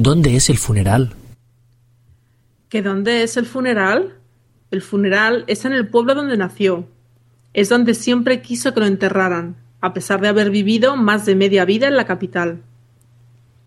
¿Dónde es el funeral? ¿Que dónde es el funeral? El funeral es en el pueblo donde nació. Es donde siempre quiso que lo enterraran, a pesar de haber vivido más de media vida en la capital.